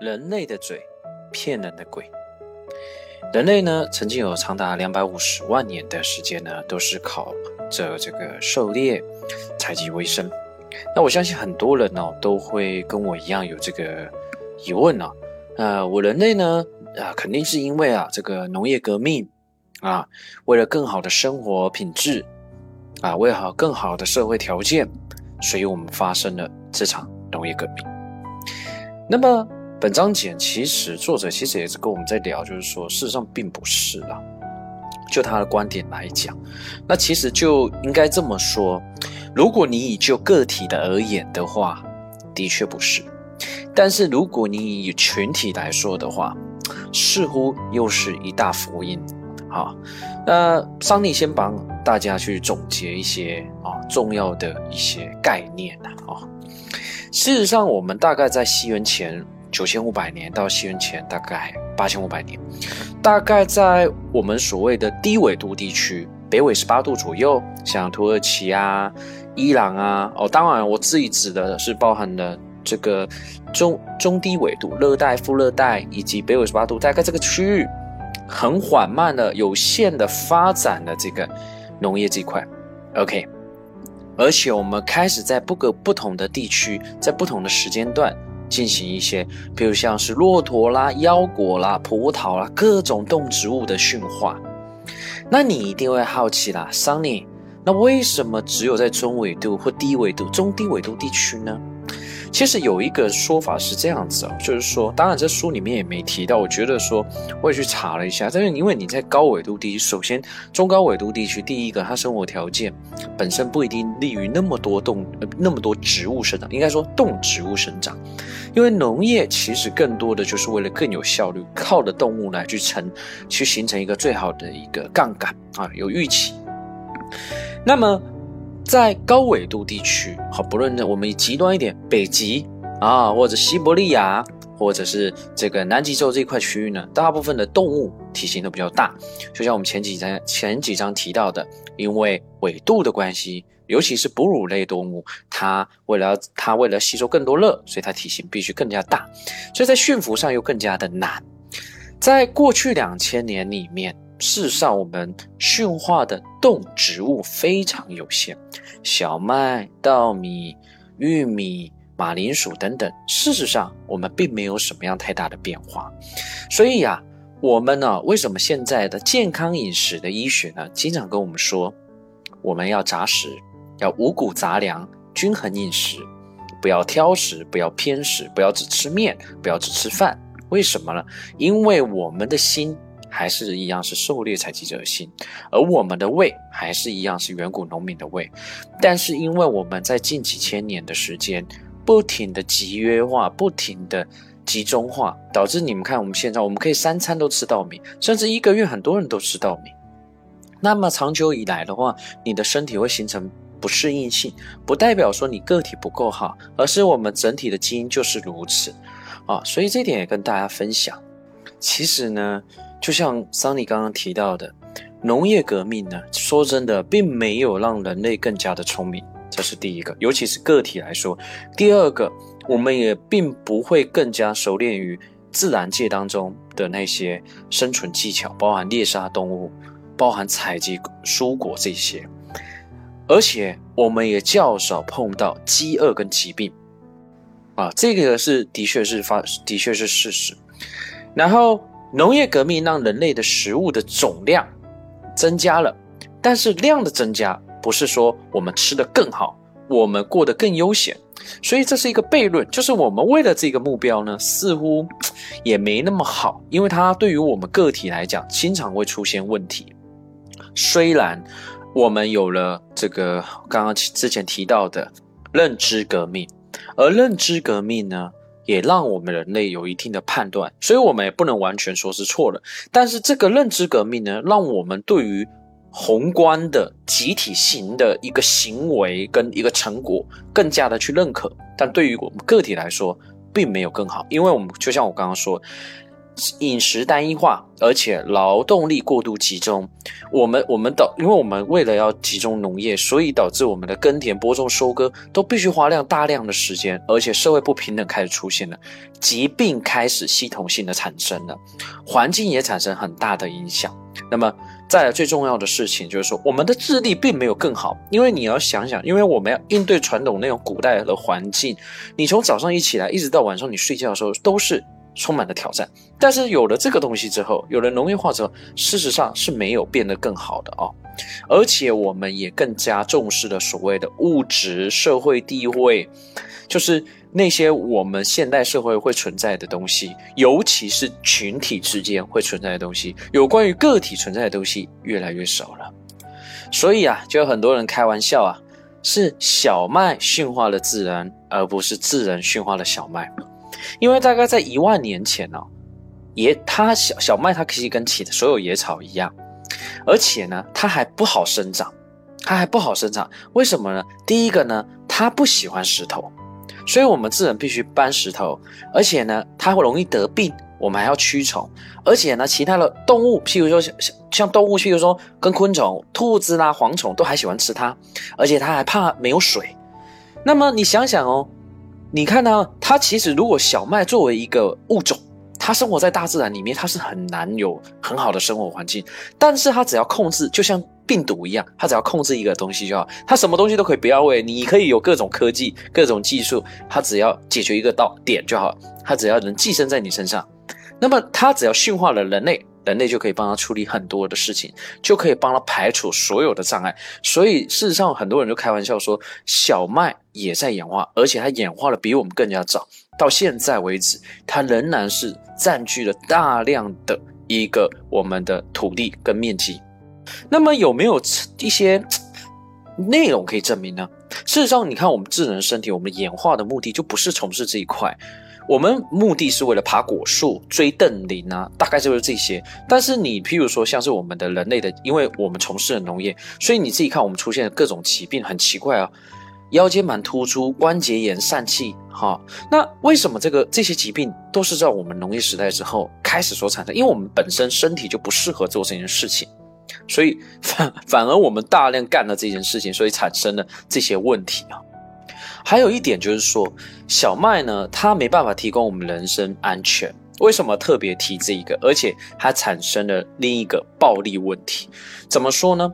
人类的嘴，骗人的鬼。人类呢，曾经有长达两百五十万年的时间呢，都是靠着这个狩猎、采集为生。那我相信很多人呢，都会跟我一样有这个疑问呢。呃，我人类呢，啊，肯定是因为啊，这个农业革命啊，为了更好的生活品质啊，为了更好的社会条件，所以我们发生了这场农业革命。那么。本章节其实作者其实也是跟我们在聊，就是说事实上并不是啦。就他的观点来讲，那其实就应该这么说：如果你以就个体的而言的话，的确不是；但是如果你以群体来说的话，似乎又是一大福音。好，那桑尼先帮大家去总结一些啊重要的一些概念啊。事实上，我们大概在西元前。九千五百年到西元前大概八千五百年，大概在我们所谓的低纬度地区，北纬十八度左右，像土耳其啊、伊朗啊，哦，当然我自己指的是包含了这个中中低纬度、热带、副热带以及北纬十八度，大概这个区域很缓慢的、有限的发展的这个农业这块，OK，而且我们开始在不个不同的地区，在不同的时间段。进行一些，比如像是骆驼啦、腰果啦、葡萄啦，各种动植物的驯化。那你一定会好奇啦，Sunny，那为什么只有在中纬度或低纬度、中低纬度地区呢？其实有一个说法是这样子啊，就是说，当然这书里面也没提到。我觉得说，我也去查了一下，但是因为你在高纬度地区，首先中高纬度地区，第一个它生活条件本身不一定利于那么多动那么多植物生长，应该说动植物生长，因为农业其实更多的就是为了更有效率，靠的动物来去成去形成一个最好的一个杠杆啊，有预期。那么。在高纬度地区，好，不论我们极端一点，北极啊，或者西伯利亚，或者是这个南极洲这一块区域呢，大部分的动物体型都比较大。就像我们前几章前几章提到的，因为纬度的关系，尤其是哺乳类动物，它为了它为了吸收更多热，所以它体型必须更加大，所以在驯服上又更加的难。在过去两千年里面。事实上，我们驯化的动植物非常有限，小麦、稻米、玉米、马铃薯等等。事实上，我们并没有什么样太大的变化。所以呀，我们呢，为什么现在的健康饮食的医学呢，经常跟我们说，我们要杂食，要五谷杂粮，均衡饮食，不要挑食，不要偏食，不要只吃面，不要只吃饭。为什么呢？因为我们的心。还是一样是狩猎采集者的心，而我们的胃还是一样是远古农民的胃。但是因为我们在近几千年的时间，不停的集约化，不停的集中化，导致你们看我们现在，我们可以三餐都吃稻米，甚至一个月很多人都吃稻米。那么长久以来的话，你的身体会形成不适应性，不代表说你个体不够好，而是我们整体的基因就是如此啊。所以这点也跟大家分享。其实呢。就像桑尼刚刚提到的，农业革命呢，说真的，并没有让人类更加的聪明，这是第一个，尤其是个体来说。第二个，我们也并不会更加熟练于自然界当中的那些生存技巧，包含猎杀动物，包含采集蔬果这些，而且我们也较少碰到饥饿跟疾病，啊，这个是的确是发，的确是事实。然后。农业革命让人类的食物的总量增加了，但是量的增加不是说我们吃的更好，我们过得更悠闲，所以这是一个悖论，就是我们为了这个目标呢，似乎也没那么好，因为它对于我们个体来讲，经常会出现问题。虽然我们有了这个刚刚之前提到的认知革命，而认知革命呢？也让我们人类有一定的判断，所以我们也不能完全说是错的。但是这个认知革命呢，让我们对于宏观的集体型的一个行为跟一个成果更加的去认可。但对于我们个体来说，并没有更好，因为我们就像我刚刚说，饮食单一化，而且劳动力过度集中。我们我们导，因为我们为了要集中农业，所以导致我们的耕田、播种、收割都必须花量大量的时间，而且社会不平等开始出现了，疾病开始系统性的产生了，环境也产生很大的影响。那么，再来最重要的事情就是说，我们的智力并没有更好，因为你要想想，因为我们要应对传统那种古代的环境，你从早上一起来，一直到晚上你睡觉的时候，都是。充满了挑战，但是有了这个东西之后，有了农业化之后，事实上是没有变得更好的哦，而且我们也更加重视了所谓的物质社会地位，就是那些我们现代社会会存在的东西，尤其是群体之间会存在的东西，有关于个体存在的东西越来越少了。所以啊，就有很多人开玩笑啊，是小麦驯化了自然，而不是自然驯化了小麦。因为大概在一万年前呢，野它小小麦它其实跟其他所有野草一样，而且呢，它还不好生长，它还不好生长。为什么呢？第一个呢，它不喜欢石头，所以我们自然必须搬石头。而且呢，它会容易得病，我们还要驱虫。而且呢，其他的动物，譬如说像像动物，譬如说跟昆虫、兔子啦、蝗虫都还喜欢吃它，而且它还怕没有水。那么你想想哦。你看呢？它其实如果小麦作为一个物种，它生活在大自然里面，它是很难有很好的生活环境。但是它只要控制，就像病毒一样，它只要控制一个东西就好。它什么东西都可以不要喂，你可以有各种科技、各种技术，它只要解决一个到点就好。它只要能寄生在你身上，那么它只要驯化了人类。人类就可以帮他处理很多的事情，就可以帮他排除所有的障碍。所以事实上，很多人就开玩笑说，小麦也在演化，而且它演化的比我们更加早。到现在为止，它仍然是占据了大量的一个我们的土地跟面积。那么有没有一些内容可以证明呢？事实上，你看我们智能身体，我们演化的目的就不是从事这一块。我们目的是为了爬果树、追邓林啊，大概就是这些。但是你譬如说，像是我们的人类的，因为我们从事了农业，所以你自己看，我们出现的各种疾病，很奇怪啊，腰间盘突出、关节炎、疝气，哈。那为什么这个这些疾病都是在我们农业时代之后开始所产生？因为我们本身身体就不适合做这件事情，所以反反而我们大量干了这件事情，所以产生了这些问题啊。还有一点就是说，小麦呢，它没办法提供我们人身安全。为什么特别提这一个？而且它产生了另一个暴力问题。怎么说呢？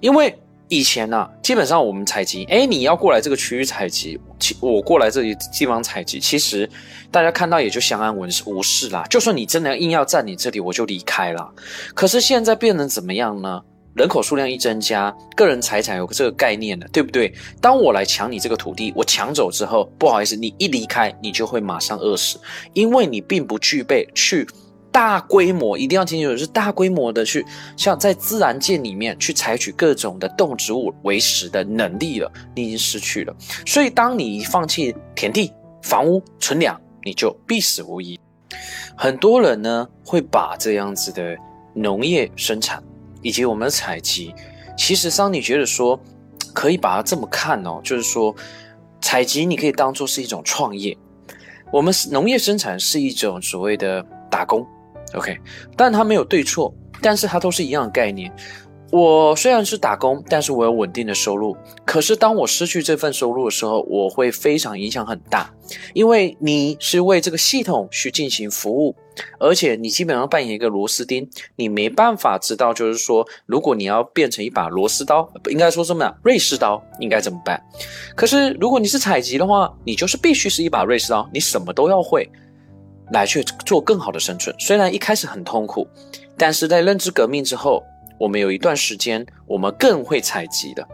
因为以前呢，基本上我们采集，哎，你要过来这个区域采集，其我过来这里地方采集，其实大家看到也就相安无事啦。就算你真的硬要占你这里，我就离开了。可是现在变成怎么样呢？人口数量一增加，个人财产有这个概念了，对不对？当我来抢你这个土地，我抢走之后，不好意思，你一离开，你就会马上饿死，因为你并不具备去大规模，一定要清楚是大规模的去像在自然界里面去采取各种的动植物为食的能力了，你已经失去了。所以，当你放弃田地、房屋、存粮，你就必死无疑。很多人呢会把这样子的农业生产。以及我们的采集，其实桑尼觉得说，可以把它这么看哦，就是说，采集你可以当做是一种创业，我们农业生产是一种所谓的打工，OK，但它没有对错，但是它都是一样的概念。我虽然是打工，但是我有稳定的收入。可是当我失去这份收入的时候，我会非常影响很大，因为你是为这个系统去进行服务，而且你基本上扮演一个螺丝钉，你没办法知道，就是说，如果你要变成一把螺丝刀，应该说什么呀？瑞士刀应该怎么办？可是如果你是采集的话，你就是必须是一把瑞士刀，你什么都要会，来去做更好的生存。虽然一开始很痛苦，但是在认知革命之后。我们有一段时间，我们更会采集的，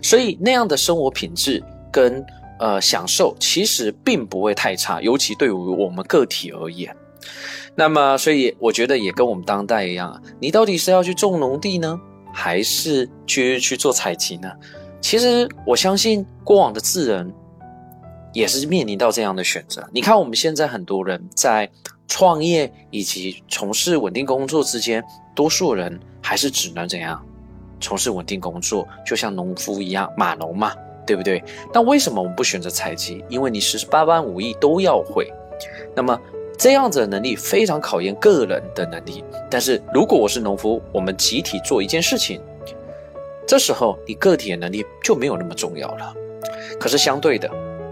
所以那样的生活品质跟呃享受其实并不会太差，尤其对于我们个体而言。那么，所以我觉得也跟我们当代一样啊，你到底是要去种农地呢，还是去去做采集呢？其实我相信过往的智人也是面临到这样的选择。你看我们现在很多人在创业以及从事稳定工作之间，多数人。还是只能怎样从事稳定工作，就像农夫一样，码农嘛，对不对？但为什么我们不选择采集？因为你十八般武艺都要会。那么这样子的能力非常考验个人的能力。但是如果我是农夫，我们集体做一件事情，这时候你个体的能力就没有那么重要了。可是相对的，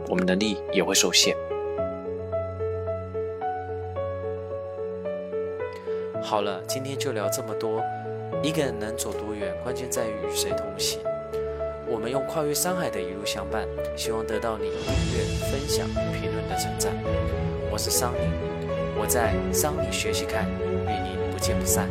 我们能力也会受限。好了，今天就聊这么多。一个人能走多远，关键在于与谁同行。我们用跨越山海的一路相伴，希望得到你订阅、分享、评论的称赞。我是桑尼，我在桑尼学习看，与您不见不散。